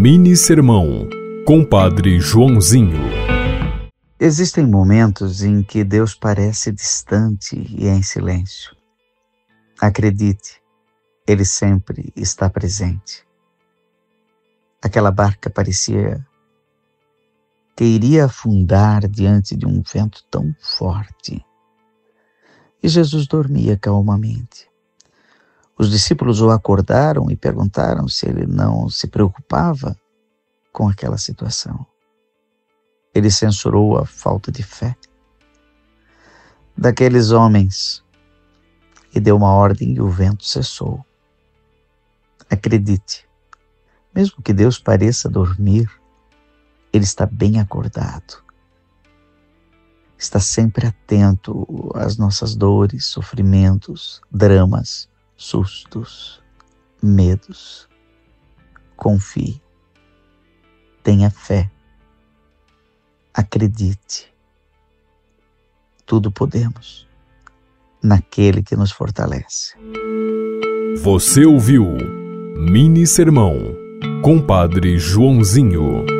Mini Sermão, Compadre Joãozinho. Existem momentos em que Deus parece distante e em silêncio. Acredite, Ele sempre está presente. Aquela barca parecia que iria afundar diante de um vento tão forte. E Jesus dormia calmamente. Os discípulos o acordaram e perguntaram se ele não se preocupava com aquela situação. Ele censurou a falta de fé daqueles homens e deu uma ordem e o vento cessou. Acredite, mesmo que Deus pareça dormir, Ele está bem acordado. Está sempre atento às nossas dores, sofrimentos, dramas, sustos, medos. Confie. Tenha fé. Acredite. Tudo podemos naquele que nos fortalece. Você ouviu Mini Sermão, Compadre Joãozinho.